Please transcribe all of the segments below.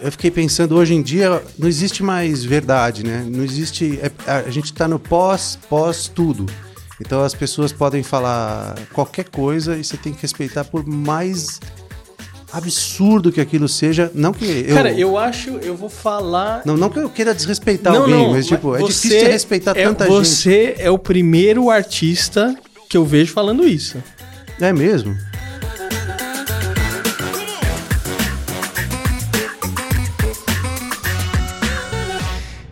eu fiquei pensando, hoje em dia não existe mais verdade, né? Não existe. é- a gente tá no pós, pós tudo. Então as pessoas podem falar qualquer coisa e você tem que respeitar por mais absurdo que aquilo seja. Não que eu. Cara, eu acho, eu vou falar. Não, não que eu queira desrespeitar alguém, mas tipo, é difícil respeitar é, tanta gente. Você é o primeiro artista que eu vejo falando isso. É mesmo?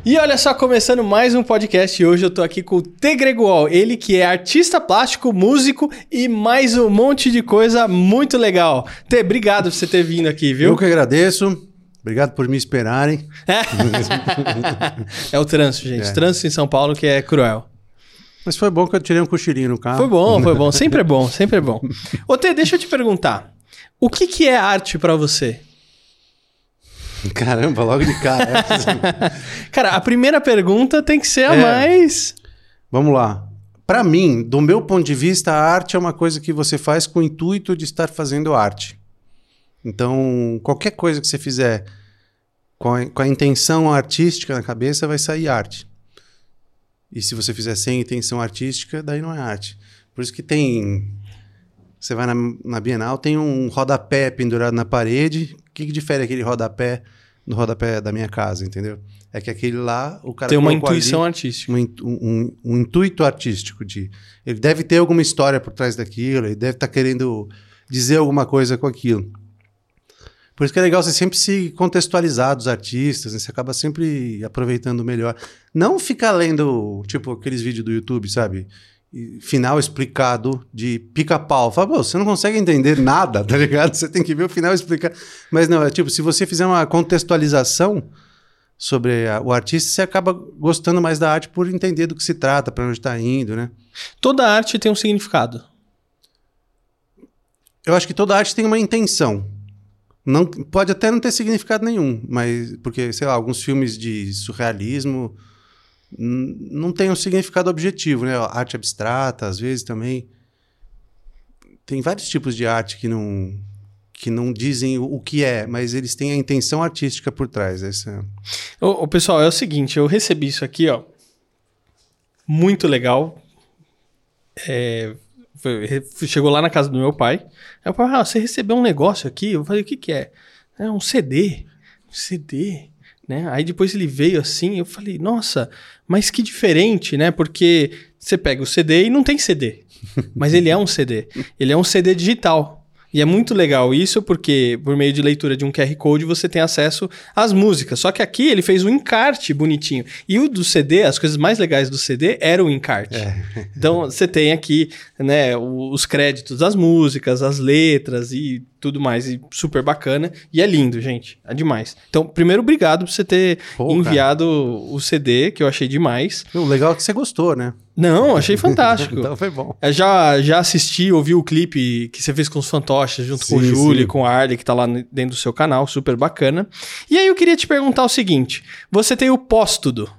E olha só, começando mais um podcast. e Hoje eu tô aqui com o T. Greguol, ele que é artista plástico, músico e mais um monte de coisa muito legal. T, obrigado por você ter vindo aqui, viu? Eu que agradeço. Obrigado por me esperarem. é o trânsito, gente. É. Trânsito em São Paulo que é cruel. Mas foi bom que eu tirei um cochilinho no carro. Foi bom, foi bom. Sempre é bom, sempre é bom. Ô, T, deixa eu te perguntar. O que, que é arte pra você? Caramba, logo de cara. Cara, a primeira pergunta tem que ser a É. mais. Vamos lá. Para mim, do meu ponto de vista, a arte é uma coisa que você faz com o intuito de estar fazendo arte. Então, qualquer coisa que você fizer com a, com a intenção artística na cabeça, vai sair arte. E se você fizer sem intenção artística, daí não é arte. Por isso que tem. Você vai na, na Bienal, tem um rodapé pendurado na parede. O que, que difere aquele rodapé do rodapé da minha casa, entendeu? É que aquele lá, o cara Tem uma colocou ali- intuição artística. um, um- um intuito artístico de ele deve ter alguma história por trás daquilo, ele deve estar querendo dizer alguma coisa com aquilo. Por isso que é legal você sempre se contextualizar dos artistas, né? você acaba sempre aproveitando melhor. Não ficar lendo, tipo, aqueles vídeos do YouTube, sabe? Final explicado de pica-pau. Fala, pô, você não consegue entender nada, tá ligado? Você tem que ver o final explicado. Mas não, é tipo, se você fizer uma contextualização, sobre a- o artista, você acaba gostando mais da arte por entender do que se trata, para onde está indo, né? Toda arte tem um significado. Eu acho que toda arte tem uma intenção. Não, pode até não ter significado nenhum, mas porque, sei lá, alguns filmes de surrealismo não tem um significado objetivo, né? Arte abstrata, às vezes também. Tem vários tipos de arte que não que não dizem o, o que é, mas eles têm a intenção artística por trás. Essa... Ô, ô, pessoal, é o seguinte, eu recebi isso aqui, ó. Muito legal. É, foi- chegou lá na casa do meu pai. Aí o pai, ah, você recebeu um negócio aqui? Eu falei, o que que é? É um CD. Um CD. Né? Aí depois ele veio assim, eu falei, nossa, mas que diferente, né? Porque você pega o CD e não tem CD. Mas ele é um CD. Ele é um CD digital. E é muito legal isso porque, por meio de leitura de um QR Code, você tem acesso às músicas. Só que aqui ele fez um encarte bonitinho. E o do CD, as coisas mais legais do CD era o encarte. Então você tem aqui né, os créditos das músicas, as letras e tudo mais. E super bacana. E é lindo, gente. É demais. Então, primeiro, obrigado por você ter Pô, cara. enviado o CD, que eu achei demais. O legal é que você gostou, né? Não, achei fantástico. então foi bom. Eu já, já assisti, ouvi o clipe que você fez com os fantoches, junto com o Sim, Júlio e sim. com o Arley, que tá lá dentro do seu canal, super bacana. E aí eu queria te perguntar o seguinte: você tem o Póstudo,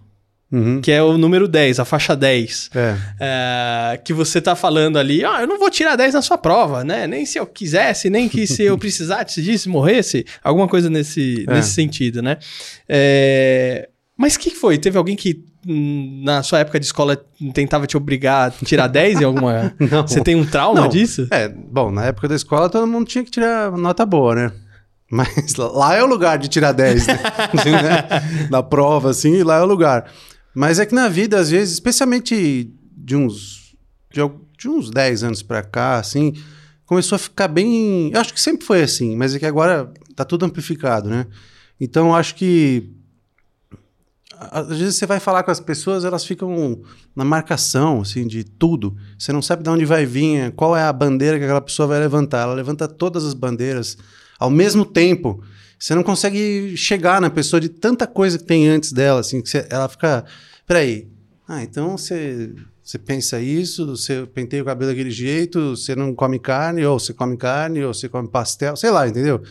Uhum. que é o número 10, a faixa 10. É. é, que você tá falando ali, ah, eu não vou tirar 10 na sua prova, né? Nem se eu quisesse, nem que se eu precisasse disso, morresse, alguma coisa nesse, É. nesse sentido, né? É, mas o que foi? Teve alguém que hum, na sua época de escola tentava te obrigar a tirar 10 em alguma. Não. Você tem um trauma Não, disso? É, bom, na época da escola todo mundo tinha que tirar nota boa, né? Mas lá é o lugar de tirar 10, né? na prova, assim, lá é o lugar. Mas é que na vida, às vezes, especialmente de uns, de, de uns 10 anos pra cá, assim, começou a ficar bem. Eu acho que sempre foi assim, mas é que agora tá tudo amplificado, né? Então eu acho que. Às vezes você vai falar com as pessoas, elas ficam na marcação, assim, de tudo. Você não sabe de onde vai vir, qual é a bandeira que aquela pessoa vai levantar. Ela levanta todas as bandeiras ao mesmo tempo. Você não consegue chegar na pessoa de tanta coisa que tem antes dela, assim, que você- ela fica. Peraí. Ah, então você, você pensa isso, você penteia o cabelo daquele jeito, você não come carne, ou você come carne, ou você come pastel, sei lá, entendeu?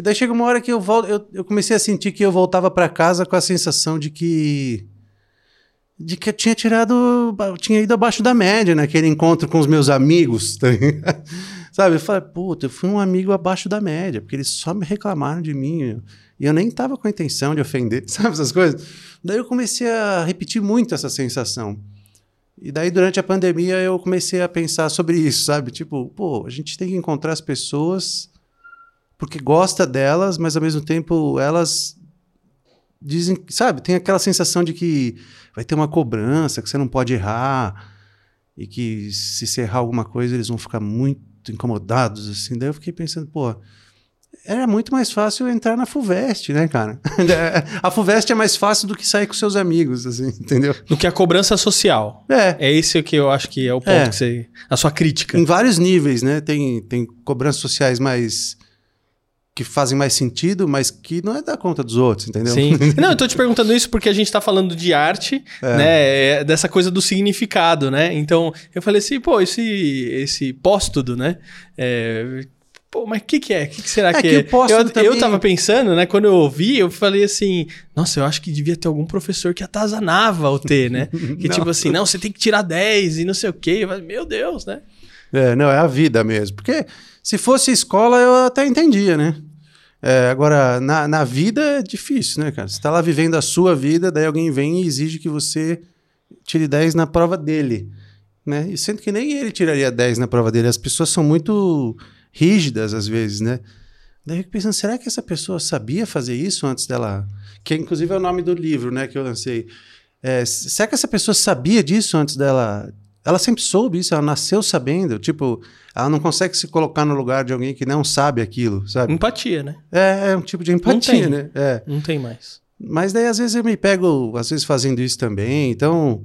E daí chega uma hora que eu volto, eu, eu comecei a sentir que eu voltava para casa com a sensação de que de que eu tinha tirado, eu tinha ido abaixo da média naquele encontro com os meus amigos, tá? Sabe? Eu falei, puta, eu fui um amigo abaixo da média, porque eles só me reclamaram de mim. E eu nem tava com a intenção de ofender, sabe essas coisas? Daí eu comecei a repetir muito essa sensação. E daí, durante a pandemia, eu comecei a pensar sobre isso, sabe? Tipo, pô, a gente tem que encontrar as pessoas porque gosta delas, mas ao mesmo tempo elas dizem, sabe? Tem aquela sensação de que vai ter uma cobrança, que você não pode errar e que se você errar alguma coisa eles vão ficar muito incomodados, assim. Daí eu fiquei pensando, pô, era muito mais fácil entrar na FUVEST, né, cara? a FUVEST é mais fácil do que sair com seus amigos, assim, entendeu? Do que a cobrança social. É. É esse que eu acho que é o ponto É. que você. A sua crítica. Em vários níveis, né? Tem, tem cobranças sociais mais. Que fazem mais sentido, mas que não é dar conta dos outros, entendeu? Sim. Não, eu tô te perguntando isso porque a gente tá falando de arte, né? é, Dessa coisa do significado, né? Então, eu falei assim, pô, esse, esse pós-tudo, né? É, Pô, mas o que, que é? O que, que será É que, que é? pós-tudo eu, também- eu tava pensando, né? Quando eu ouvi, eu falei assim: nossa, eu acho que devia ter algum professor que atazanava o T, né? Que tipo assim, não, você tem que tirar 10 e não sei o quê. Eu falei, Meu Deus, né? É, não, é a vida mesmo. Porque se fosse escola, eu até entendia, né? É, agora, na, na vida é difícil, né, cara? Você tá lá vivendo a sua vida, daí alguém vem e exige que você tire 10 na prova dele. Né? E sendo que nem ele tiraria 10 na prova dele. As pessoas são muito rígidas às vezes, né? Daí eu fico pensando, será que essa pessoa sabia fazer isso antes dela? Que inclusive é o nome do livro, né, que eu lancei. É, será que essa pessoa sabia disso antes dela? Ela sempre soube isso, ela nasceu sabendo. Tipo, ela não consegue se colocar no lugar de alguém que não sabe aquilo, sabe? Empatia, né? É, é um tipo de tem. empatia, né? É. Não tem mais. Mas daí às vezes eu me pego, às vezes fazendo isso também. Então,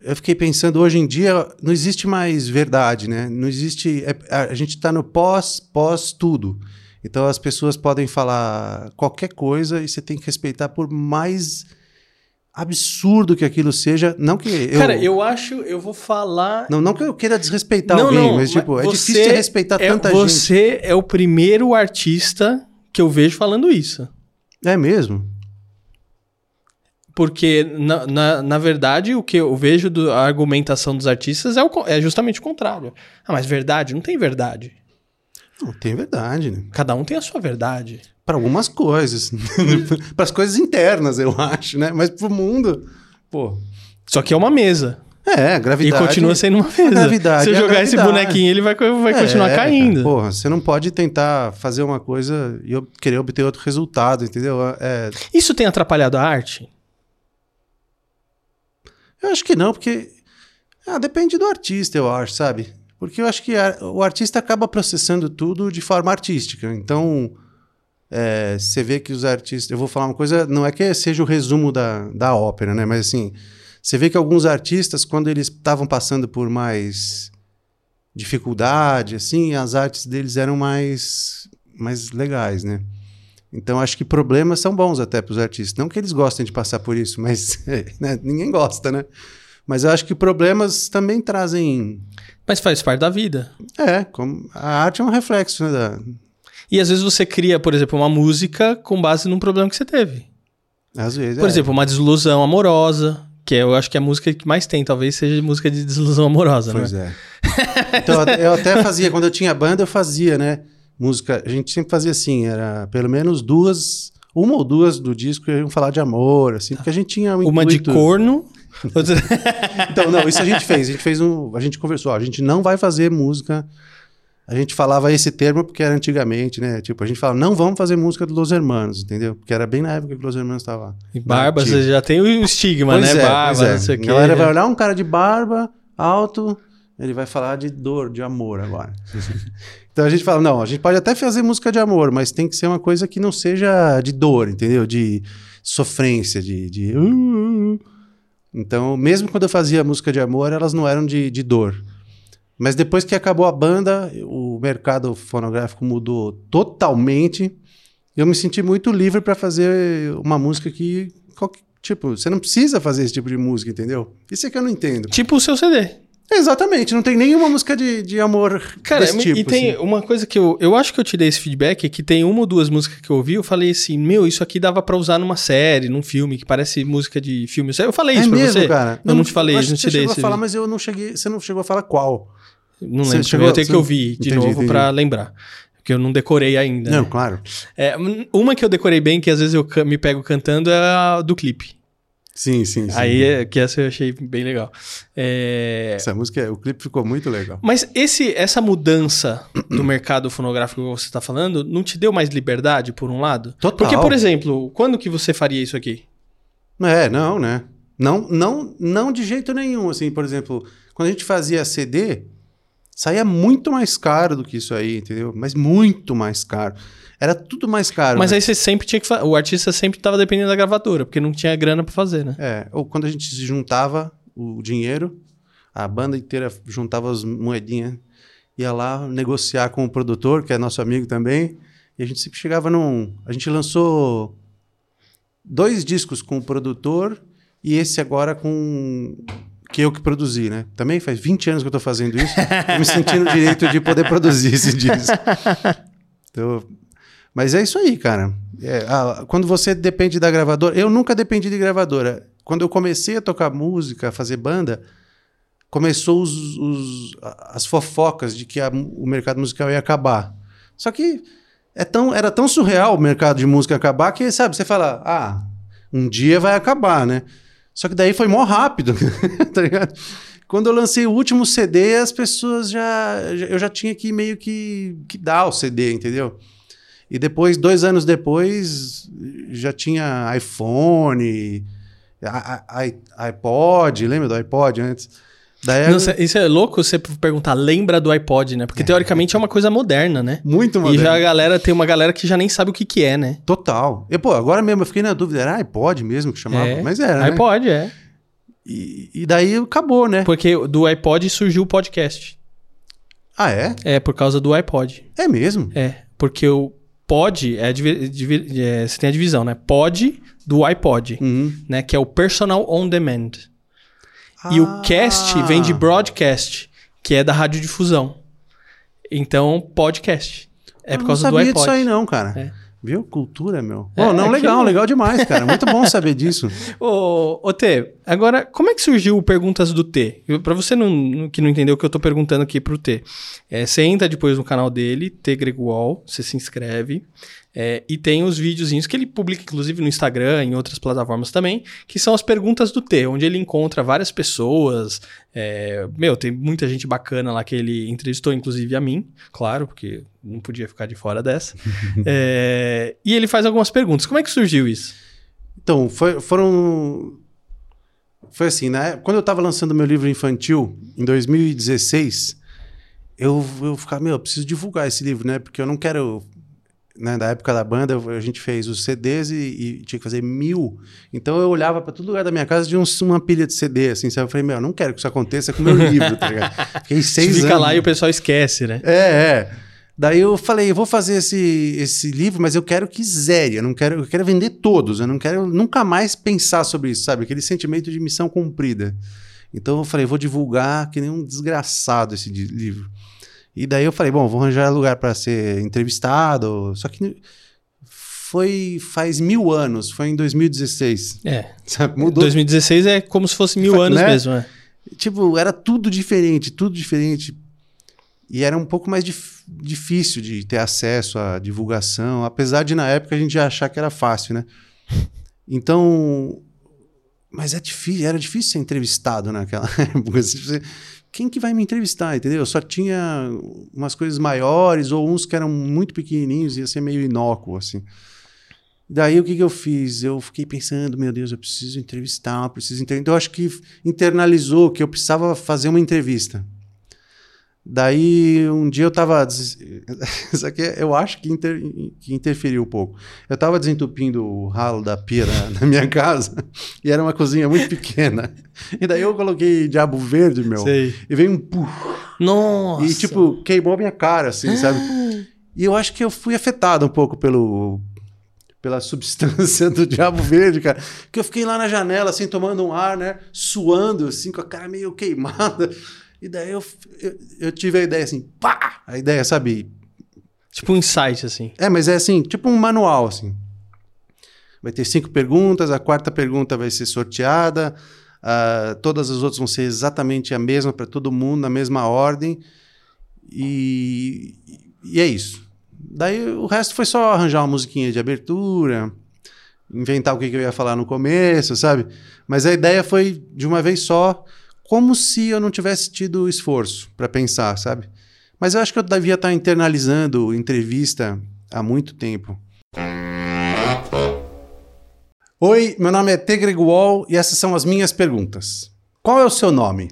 eu fiquei pensando, hoje em dia não existe mais verdade, né? Não existe. é- a, a gente está no pós, pós tudo. Então as pessoas podem falar qualquer coisa e você tem que respeitar por mais absurdo que aquilo seja. Não que eu. Cara, eu acho, eu vou falar. Não, não que eu queira desrespeitar alguém, mas tipo, é você difícil respeitar é- tanta gente. Você é o primeiro artista que eu vejo falando isso. É mesmo? Porque, na, na, na verdade, o que eu vejo da argumentação dos artistas é, o é justamente o contrário. Ah, mas verdade? Não tem verdade. Não, tem verdade, né? Cada um tem a sua verdade. Para algumas coisas. para as coisas internas, eu acho, né? Mas pro mundo, pô. Só que é uma mesa. É, a E gravidade. continua sendo uma mesa. gravidade Se eu é jogar esse gravidade. bonequinho, ele vai, vai continuar É, caindo. porra, você não pode tentar fazer uma coisa e querer obter outro resultado, entendeu? É, Isso tem atrapalhado a arte? eu acho que não, porque ah, depende do artista, eu acho, sabe? Porque eu acho que a- o artista acaba processando tudo de forma artística. Então, é, você vê que os artistas. Eu vou falar uma coisa, não é que seja o resumo da, da ópera, né? Mas assim, você vê que alguns artistas, quando eles estavam passando por mais dificuldade, assim, as artes deles eram mais, mais legais, né? Então, acho que problemas são bons até para os artistas. Não que eles gostem de passar por isso, mas né, ninguém gosta, né? Mas eu acho que problemas também trazem. Mas faz parte da vida. É, como a arte é um reflexo, né? Da... E às vezes você cria, por exemplo, uma música com base num problema que você teve. Às vezes. Por é. exemplo, uma desilusão amorosa, que eu acho que é a música que mais tem, talvez seja música de desilusão amorosa, Pois né? é. Então, eu até fazia, quando eu tinha banda, eu fazia, né? Música. A gente sempre fazia assim, era pelo menos duas, uma ou duas do disco iam falar de amor, assim, porque a gente tinha um Uma de intuito- corno. Então, não, isso a gente fez. A gente fez um. A gente conversou, ó, a gente não vai fazer música. A gente falava esse termo porque era antigamente, né? Tipo, a gente falava, não vamos fazer música do Los Hermanos, entendeu? Porque era bem na época que Los Hermanos estava. E barba, você já tem o estigma, Pois né? é, barba, é. não sei o A quê. galera vai olhar um cara de barba, alto, ele vai falar de dor, de amor agora. então a gente fala, não, a gente pode até fazer música de amor, mas tem que ser uma coisa que não seja de dor, entendeu? De sofrência, de... de... uh, Então, mesmo quando eu fazia música de amor, elas não eram de, de dor. Mas depois que acabou a banda, o mercado fonográfico mudou totalmente. Eu me senti muito livre para fazer uma música que, tipo, você não precisa fazer esse tipo de música, entendeu? Isso é que eu não entendo. Tipo o seu CD. Exatamente, não tem nenhuma música de, de amor Cara, desse e tipo. tem assim. uma coisa que eu. Eu acho que eu te dei esse feedback, é que tem uma ou duas músicas que eu ouvi, eu falei assim, meu, isso aqui dava pra usar numa série, num filme, que parece música de filme. Eu falei É isso pra mesmo, você? cara? Eu não te falei, não te você dei chegou esse. a falar, mas eu não cheguei, você não chegou a falar qual. Não Você lembro. chegou- eu tenho você- que ouvir de Entendi, novo pra lembrar. Porque eu não decorei ainda. Não, né? claro. É, uma que eu decorei bem, que às vezes eu me pego cantando, é a do clipe. Sim, sim, sim. Aí, é, que essa eu achei bem legal. É, Essa música, o clipe ficou muito legal. Mas esse, essa mudança do mercado fonográfico que você está falando, não te deu mais liberdade, por um lado? Total. Porque, por exemplo, quando que você faria isso aqui? É, não, né? Não, não, não de jeito nenhum. Assim, por exemplo, quando a gente fazia CD, saía muito mais caro do que isso aí, entendeu? Mas muito mais caro. Era tudo mais caro. Mas né? aí você sempre tinha que fa- O artista sempre estava dependendo da gravadora, porque não tinha grana pra fazer, né? É, ou quando a gente se juntava o dinheiro, a banda inteira juntava as moedinhas, ia lá negociar com o produtor, que é nosso amigo também, e a gente sempre chegava num. A gente lançou dois discos com o produtor e esse agora com. Que eu que produzi, né? Também faz 20 anos que eu tô fazendo isso. me sentindo o direito de poder produzir esse disco. Então, mas é isso aí, cara. É, ah, quando você depende da gravadora. Eu nunca dependi de gravadora. Quando eu comecei a tocar música, a fazer banda, começou os, os- a- as fofocas de que a o mercado musical ia acabar. Só que é tão, era tão surreal o mercado de música acabar que, sabe, você fala, ah, um dia vai acabar, né? Só que daí foi mó rápido, tá ligado? Quando eu lancei o último CD, as pessoas já. já- Eu já tinha que meio que, que dar o CD, entendeu? E depois, dois anos depois, já tinha iPhone, iPod, lembra do iPod antes? Daí cê- isso é louco você perguntar, lembra do iPod, né? Porque teoricamente é uma coisa moderna, né? muito E moderno. já a galera tem uma galera que já nem sabe o que, que é, né? Total. E, pô, agora mesmo eu fiquei na dúvida, era iPod mesmo que chamava? É. Mas era, né? iPod, é. E, e daí acabou, né? Porque do iPod surgiu o podcast. Ah, é? É, por causa do iPod. É mesmo? É, porque o pod é, é, você tem a divisão, né? Pod do iPod, Uhum. né? Que é o Personal On Demand. E o Ah. cast vem de broadcast, que é da radiodifusão. Então, podcast. É por Eu causa não do sabia iPod. disso aí não, cara. É. Viu? Cultura, meu. É, Pô, não, aqui- legal, legal demais, cara. Muito bom saber disso. Ô, ô T, agora, como é que surgiu o Perguntas do T? Pra você não, que não entendeu o que eu tô perguntando aqui pro T. É, você entra depois no canal dele, T Gregual, você se inscreve. É, e tem os videozinhos que ele publica, inclusive, no Instagram, em outras plataformas também, que são as perguntas do T, onde ele encontra várias pessoas. é, meu, tem muita gente bacana lá que ele entrevistou, inclusive a mim, claro, porque não podia ficar de fora dessa. É, e ele faz algumas perguntas. Como é que surgiu isso? Então, foi- foram. Foi assim, né? Quando eu tava lançando meu livro infantil, em 2016, eu, eu ficava, meu, eu preciso divulgar esse livro, né? Porque eu não quero. Né, da época da banda, a gente fez os CDs e, e tinha que fazer mil. Então eu olhava para todo lugar da minha casa de uns- uma pilha de CD, assim, sabe? Eu falei, meu, eu não quero que isso aconteça com o meu livro, tá ligado? Fiquei seis fica anos. lá e o pessoal esquece, né? É, é. Daí eu falei, eu vou fazer esse, esse livro, mas eu quero que zere, eu não quero, eu quero vender todos, eu não quero nunca mais pensar sobre isso, sabe? Aquele sentimento de missão cumprida. Então eu falei, vou divulgar que nem um desgraçado esse livro. E daí eu falei, bom, vou arranjar lugar para ser entrevistado, só que foi faz mil anos, foi em 2016, É. sabe? Mudou 2016 é como se fosse mil Fa- anos né? mesmo, né? tipo, era tudo diferente, tudo diferente. E era um pouco mais dif- difícil de ter acesso à divulgação, apesar de na época a gente achar que era fácil, né? Então, mas é difícil, era difícil ser entrevistado naquela época. você- Quem que vai me entrevistar, entendeu? Só tinha umas coisas maiores ou uns que eram muito pequenininhos, ia ser meio inócuo, assim. Daí o que, que eu fiz? Eu fiquei pensando, meu Deus, eu preciso entrevistar, eu preciso entrevistar. Então eu acho que internalizou que eu precisava fazer uma entrevista. Daí um dia eu tava. des- Isso aqui eu acho que, inter- que interferiu um pouco. Eu tava desentupindo o ralo da pia na, minha casa e era uma cozinha muito pequena. E daí eu coloquei diabo verde, meu. Sei. E veio um puf. Nossa. E tipo, queimou a minha cara, assim, sabe? E eu acho que eu fui afetado um pouco pelo pela substância do diabo verde, cara. Que eu fiquei lá na janela, assim, tomando um ar, né? Suando, assim, com a cara meio queimada. E daí eu, eu, eu tive a ideia assim, pá! A ideia, sabe? Tipo um insight, assim. É, mas é assim, tipo um manual, assim. Vai ter cinco perguntas, a quarta pergunta vai ser sorteada, ah, todas as outras vão ser exatamente a mesma para todo mundo, na mesma ordem. E, e é isso. Daí o resto foi só arranjar uma musiquinha de abertura, inventar o que, que eu ia falar no começo, sabe? Mas a ideia foi de uma vez só, como se eu não tivesse tido esforço para pensar, sabe? Mas eu acho que eu devia estar internalizando entrevista há muito tempo. Oi, meu nome é Tegre Wall e essas são as minhas perguntas. Qual é o seu nome?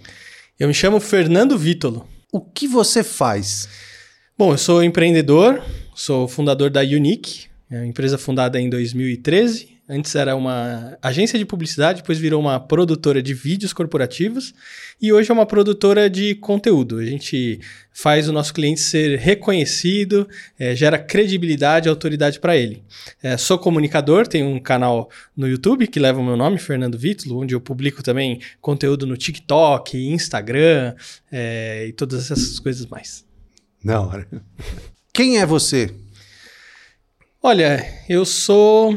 Eu me chamo Fernando Vítolo. O que você faz? Bom, eu sou empreendedor, sou fundador da Unique, é uma empresa fundada em 2013 Antes era uma agência de publicidade, depois virou uma produtora de vídeos corporativos e hoje é uma produtora de conteúdo. A gente faz o nosso cliente ser reconhecido, é, gera credibilidade e autoridade para ele. É, sou comunicador, tenho um canal no YouTube que leva o meu nome, Fernando Vítolo, onde eu publico também conteúdo no TikTok, Instagram é, e todas essas coisas mais. Da hora. Quem é você? Olha, eu sou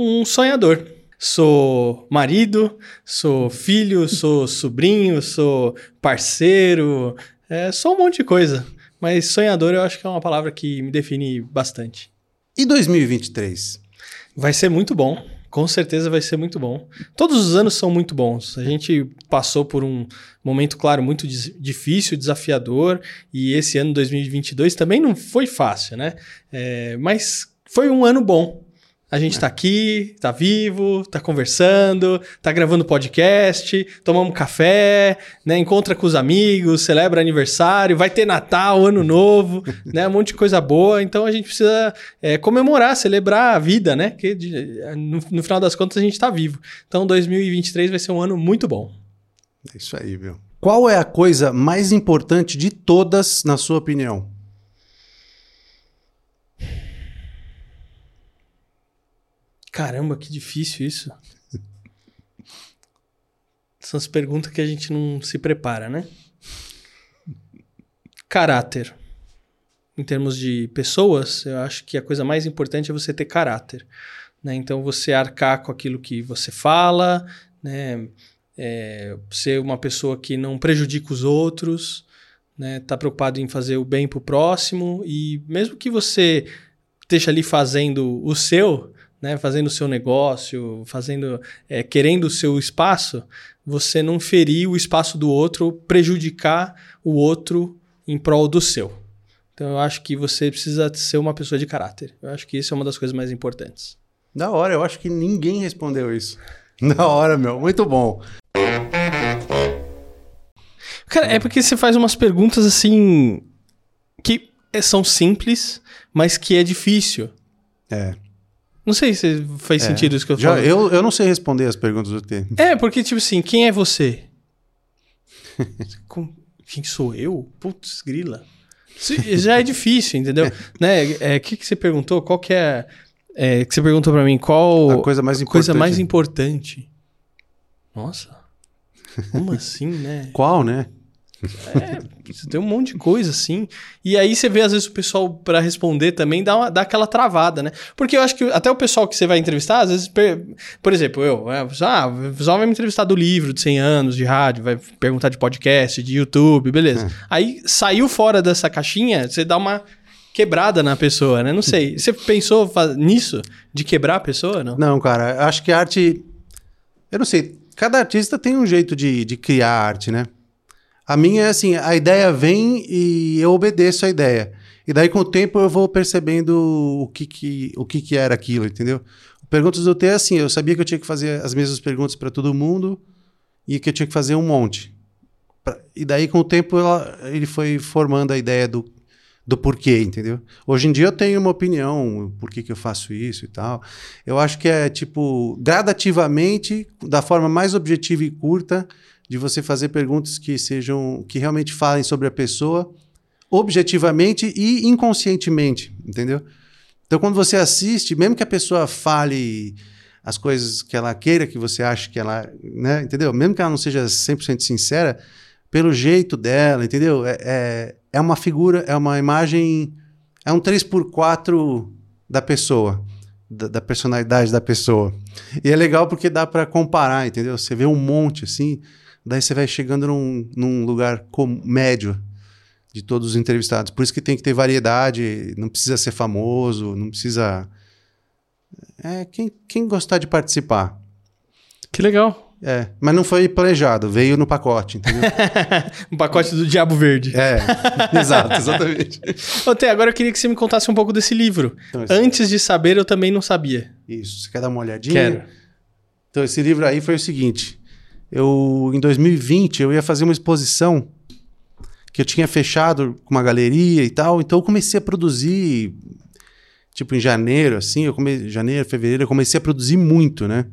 um sonhador. Sou marido, sou filho, sou sobrinho, sou parceiro, é, sou um monte de coisa. Mas sonhador eu acho que é uma palavra que me define bastante. E 2023? Vai ser muito bom. Com certeza vai ser muito bom. Todos os anos são muito bons. A gente passou por um momento, claro, muito difícil, desafiador, e esse ano 2022 também não foi fácil, né? É, mas foi um ano bom. A gente está aqui, está vivo, está conversando, está gravando podcast, tomamos café, né? Encontra com os amigos, celebra aniversário, vai ter Natal, Ano Novo, né? Um monte de coisa boa. Então a gente precisa é, comemorar, celebrar a vida, né? Que no, no final das contas a gente está vivo. Então 2023 vai ser um ano muito bom. É isso aí, viu? Qual é a coisa mais importante de todas, na sua opinião? Caramba, que difícil isso. São as perguntas que a gente não se prepara, né? Caráter. Em termos de pessoas, eu acho que a coisa mais importante é você ter caráter. Né? Então, você arcar com aquilo que você fala, né? É, ser uma pessoa que não prejudica os outros, né? Tá preocupado em fazer o bem pro próximo e mesmo que você esteja ali fazendo o seu, né, fazendo o seu negócio, fazendo, é, querendo o seu espaço, você não ferir o espaço do outro, prejudicar o outro em prol do seu. Então eu acho que você precisa ser uma pessoa de caráter. Eu acho que isso é uma das coisas mais importantes. Da hora, eu acho que ninguém respondeu isso. Da hora, meu, muito bom. Cara, é porque você faz umas perguntas assim que são simples, mas que é difícil. É. Não sei se faz é. sentido isso que eu Já, falo. Eu, eu não sei responder as perguntas do T. É, porque, tipo assim, quem é você? quem sou eu? Putz, grila. Já é difícil, entendeu? né? É, que, que você perguntou? Qual que é... É, que você perguntou para mim qual a coisa mais importante. Coisa mais importante. Nossa. Como assim, né? Qual, né? É, tem um monte de coisa assim. E aí você vê, às vezes, o pessoal, para responder também, dá, uma, dá aquela travada, né? Porque eu acho que até o pessoal que você vai entrevistar, às vezes, per... por exemplo, eu, é, ah, o pessoal vai me entrevistar do livro de 100 anos de rádio, vai perguntar de podcast, de YouTube, beleza. É. Aí saiu fora dessa caixinha, você dá uma quebrada na pessoa, né? Não sei. Você pensou nisso? De quebrar a pessoa, não? Não, cara. Acho que a arte. Eu não sei. Cada artista tem um jeito de, de criar arte, né? A minha é assim, a ideia vem e eu obedeço a ideia. E daí, com o tempo, eu vou percebendo o que, que, o que, que era aquilo, entendeu? Perguntas do T é assim, eu sabia que eu tinha que fazer as mesmas perguntas para todo mundo e que eu tinha que fazer um monte. E daí, com o tempo, ela, ele foi formando a ideia do, do porquê, entendeu? Hoje em dia eu tenho uma opinião, por que, que eu faço isso e tal. Eu acho que é, tipo, gradativamente, da forma mais objetiva e curta, de você fazer perguntas que sejam que realmente falem sobre a pessoa objetivamente e inconscientemente, entendeu? Então quando você assiste, mesmo que a pessoa fale as coisas que ela queira que você acha que ela, né, entendeu? Mesmo que ela não seja 100% sincera, pelo jeito dela, entendeu? É, é, é uma figura, é uma imagem, é um 3x4 da pessoa, da, da personalidade da pessoa. E é legal porque dá para comparar, entendeu? Você vê um monte assim, daí você vai chegando num, num lugar médio. de todos os entrevistados. Por isso que tem que ter variedade, não precisa ser famoso, não precisa. É, quem, quem gostar de participar. Que legal. É, mas não foi planejado, veio no pacote, entendeu? um pacote do Diabo Verde. É, exato, exatamente. Tê, agora eu queria que você me contasse um pouco desse livro. Então, Antes de saber, eu também não sabia. Isso, você quer dar uma olhadinha? Quero. Então, esse livro aí foi o seguinte: eu, em 2020, eu ia fazer uma exposição que eu tinha fechado com uma galeria e tal, então eu comecei a produzir, tipo, em janeiro, assim, eu comecei, janeiro, fevereiro, eu comecei a produzir muito, né?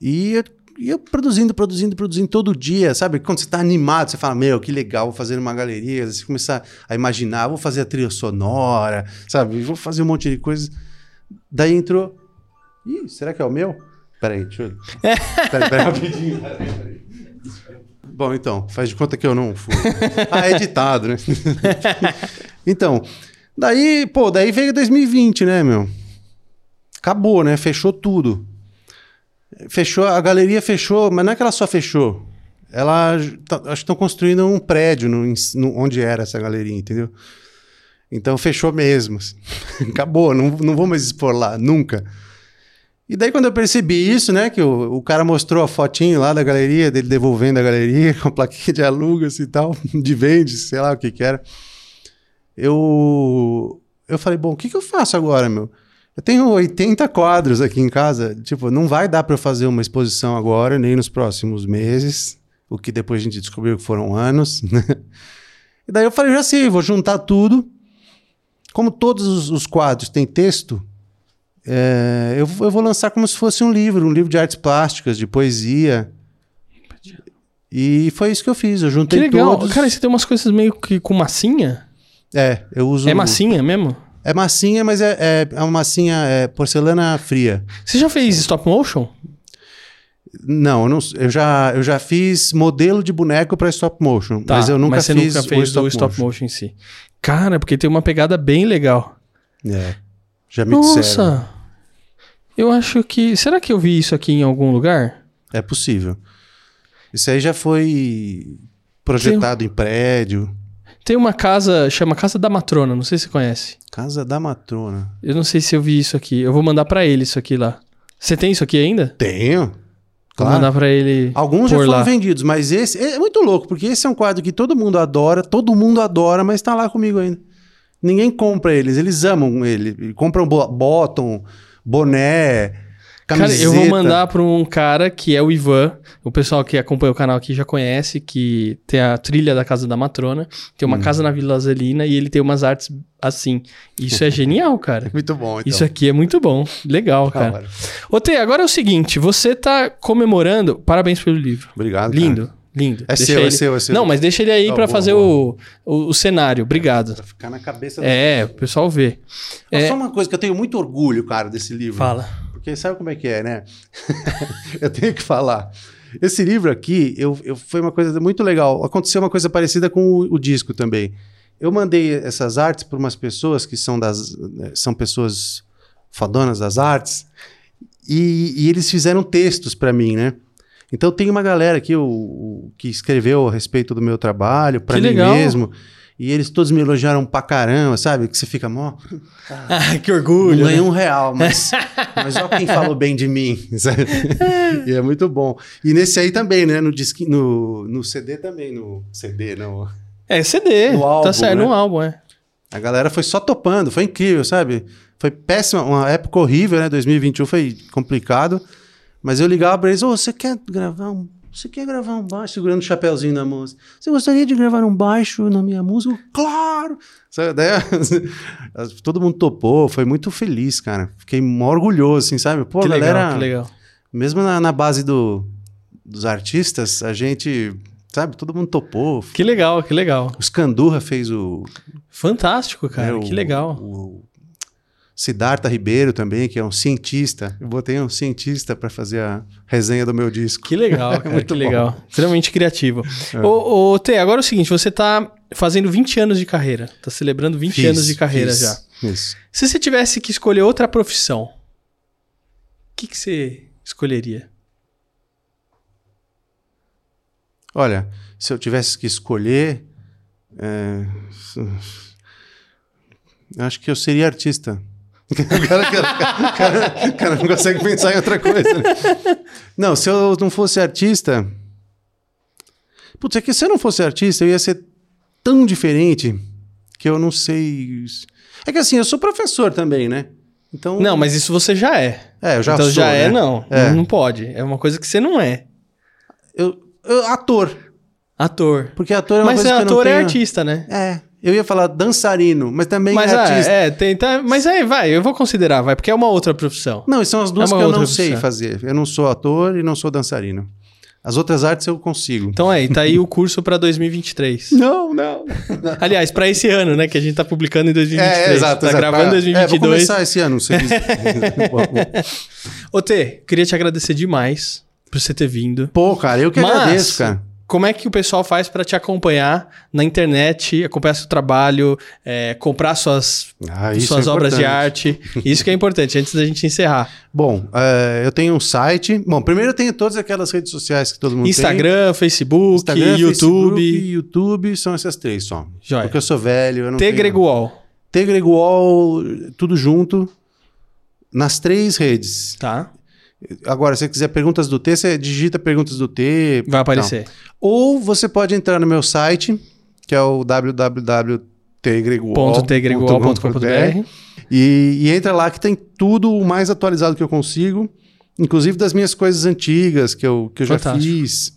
E eu, eu produzindo, produzindo, produzindo todo dia, sabe? Quando você tá animado, você fala, meu, que legal, vou fazer uma galeria, você começa a imaginar, vou fazer a trilha sonora, sabe? Vou fazer um monte de coisa. Daí entrou. Ih, será que é o meu? Peraí, deixa eu. Peraí, peraí, rapidinho. Peraí, peraí. Bom, então, faz de conta que eu não fui. Ah, é editado, né? então, daí, pô, daí veio 2020, né, meu? Acabou, né? Fechou tudo. Fechou, a galeria fechou, mas não é que ela só fechou. Ela, tá- acho que estão construindo um prédio no, no- onde era essa galeria, entendeu? Então fechou mesmo. Acabou, não, não vou mais expor lá, nunca. E daí, quando eu percebi isso, né, que o, o cara mostrou a fotinho lá da galeria, dele devolvendo a galeria com a plaquinha de alugas e tal, de vende, sei lá o que que era. Eu, eu falei, bom, o que que eu faço agora, meu? Eu tenho 80 quadros aqui em casa, tipo, não vai dar para eu fazer uma exposição agora, nem nos próximos meses, o que depois a gente descobriu que foram anos, né? E daí eu falei, já sei, vou juntar tudo. Como todos os, os quadros têm texto, é, eu, eu vou lançar como se fosse um livro, um livro de artes plásticas, de poesia. E foi isso que eu fiz. Eu Que juntei legal. todos. Cara, você tem umas coisas meio que com massinha? É, eu uso. É massinha mesmo? É massinha, mas é, é, é uma massinha é, porcelana fria. Você já fez stop motion? Não, eu, não, eu já, eu já fiz modelo de boneco para stop motion, Tá, mas eu nunca você fiz nunca fez o stop motion. em si. Cara, porque tem uma pegada bem legal. É, já me disseram. Eu acho que. Será que eu vi isso aqui em algum lugar? É possível. Isso aí já foi projetado em prédio. Tem uma casa, chama Casa da Matrona, não sei se você conhece. Casa da Matrona. Eu não sei se eu vi isso aqui. Eu vou mandar pra ele isso aqui lá. Você tem isso aqui ainda? Tenho. Vou Claro. mandar pra ele. Alguns já foram lá. vendidos, mas esse é muito louco, porque esse é um quadro que todo mundo adora, todo mundo adora, mas tá lá comigo ainda. Ninguém compra eles, eles amam ele. Compram bo- boné, Cara, camiseta. eu vou mandar pra um cara que é o Ivan. O pessoal que acompanha o canal aqui já conhece, que tem a trilha da Casa da Matrona. Tem Hum. uma casa na Vila Zelina e ele tem umas artes assim. Isso é genial, cara. Muito bom, então. Isso aqui é muito bom. Legal, cara. hora. Ô, Tê, agora é o seguinte: você tá comemorando. Parabéns pelo livro. Obrigado. cara. Lindo. É Deixa seu, é ele- seu, é seu. Não, mas deixa ele aí Tá, pra boa, fazer boa. o, o, o cenário. Obrigado. Pra ficar na cabeça do- É, o pessoal vê. Mas é- Só uma coisa que eu tenho muito orgulho, cara, desse livro. Fala. Porque sabe como é que é, né? eu tenho que falar. Esse livro aqui, eu, eu, foi uma coisa muito legal. Aconteceu uma coisa parecida com o, o disco também. Eu mandei essas artes para umas pessoas que são das são pessoas fodonas das artes e, e eles fizeram textos para mim, né? Então tem uma galera aqui o, o- que escreveu a respeito do meu trabalho para mim legal. mesmo e eles todos me elogiaram pra caramba, sabe? Que você fica mó Ah, que não orgulho. ganhei né? um real, mas, mas olha quem falou bem de mim, sabe? E é muito bom. E nesse aí também, né? No, disque, no, no CD também, no CD, não. É CD. No álbum, tá certo, né? no álbum, é. A galera foi só topando, foi incrível, sabe? Foi péssima, uma época horrível, né? 2021 foi complicado. Mas eu ligava pra eles, ô, você quer gravar um. Você quer gravar um baixo, segurando o chapéuzinho na música? Você gostaria de gravar um baixo na minha música? Claro! Sabe, daí, todo mundo topou, foi muito feliz, cara. Fiquei mó orgulhoso, assim, sabe? Pô, que galera, legal, que legal. mesmo na, na base do, dos artistas, a gente, sabe, todo mundo topou. Que legal, que legal. O Scandurra fez o, Fantástico, cara. que o- legal. O Siddhartha Ribeiro também, que é um cientista. Eu botei um cientista para fazer a resenha do meu disco. Que legal, cara. Muito que bom. legal. Extremamente criativo. É. Ô, ô, Tê, agora é o seguinte: você tá fazendo 20 anos de carreira. Tá celebrando 20 Fiz, anos de carreira fiz. já. Isso. Se você tivesse que escolher outra profissão, o que, que você escolheria? Olha, se eu tivesse que escolher, É, acho que eu seria artista. O cara, cara, cara, cara não consegue pensar em outra coisa. né? Não, se eu não fosse artista. Putz, é que se eu não fosse artista, eu ia ser tão diferente que eu não sei. É que assim, eu sou professor também, né? Então. Não, mas isso você já é. É, eu já então sou. já é, né? não. É. Não pode. É uma coisa que você não é. Eu, eu- ator. Ator. Porque ator é uma Mas coisa é que eu não ator é tenho- artista, né? É. Eu ia falar dançarino, mas também Mas é ah, artista. é, tem, tá- mas aí vai, eu vou considerar, vai, porque é uma outra profissão. Não, são as duas É que eu não outra sei profissão. fazer. Eu não sou ator e não sou dançarino. As outras artes eu consigo. Então aí, tá aí o curso pra 2023. Não, não. Aliás, pra esse ano, né, que a gente tá publicando em 2023. É, exato. Tá exato. gravando em É, vou 2022. começar esse ano, se. Ô T, queria te agradecer demais por você ter vindo. Pô, cara, eu que Mas, agradeço, cara. Como é que o pessoal faz pra te acompanhar na internet, acompanhar seu trabalho, é, comprar suas, Ah, suas é obras de arte? Isso que é importante, antes da gente encerrar. Bom, é, eu tenho um site. Bom, primeiro eu tenho todas aquelas redes sociais que todo mundo tem. Instagram, Facebook, Instagram, YouTube. Facebook, YouTube, são essas três só. Joia. Porque eu sou velho, eu não T. tenho... Gregual, T. Gregual, tudo junto, nas três redes. tá? Agora, se você quiser perguntas do T, você digita perguntas do T. Vai aparecer. Tal. Ou você pode entrar no meu site, que é o www.tgregual.com.br e, e entra lá que tem tudo o mais atualizado que eu consigo, inclusive das minhas coisas antigas que eu, que eu já fiz.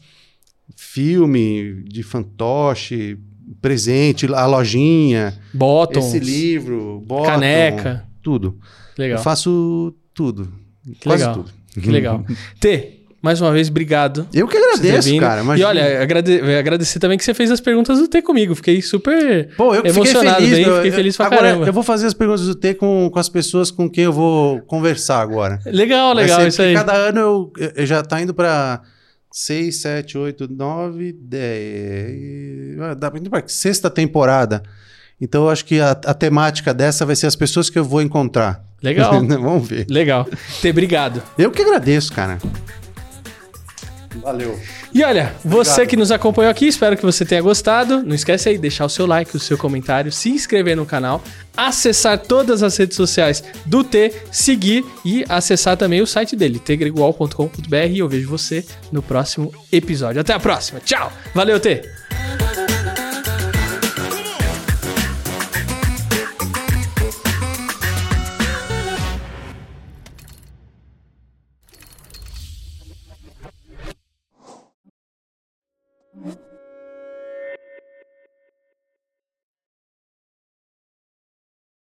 Filme de fantoche, presente, a lojinha, Bottoms, esse livro, bottom, caneca. tudo. Legal. Eu faço tudo. Que quase legal. tudo. Que legal. T, mais uma vez, obrigado. Eu que agradeço, cara. E imagina. olha, agrade- agradecer também que você fez as perguntas do T comigo. Fiquei super Pô, eu emocionado, fiquei feliz. bem, eu- fiquei eu- feliz pra agora, caramba. Eu vou fazer as perguntas do T com, com as pessoas com quem eu vou conversar agora. Legal, legal, ser isso aí. Cada ano eu, eu já tá indo pra 6, 7, 8, 9, 10. ah, Dá pra ir pra sexta temporada. Então eu acho que a, a temática dessa vai ser as pessoas que eu vou encontrar. Legal. Vamos ver. Legal. T, obrigado. Eu que agradeço, cara. Valeu. E olha, você que nos acompanhou aqui, espero que você tenha gostado. Não esquece aí de deixar o seu like, o seu comentário, se inscrever no canal, acessar todas as redes sociais do T, seguir e acessar também o site dele, tgregual.com.br. E eu vejo você no próximo episódio. Até a próxima. Tchau. Valeu, T.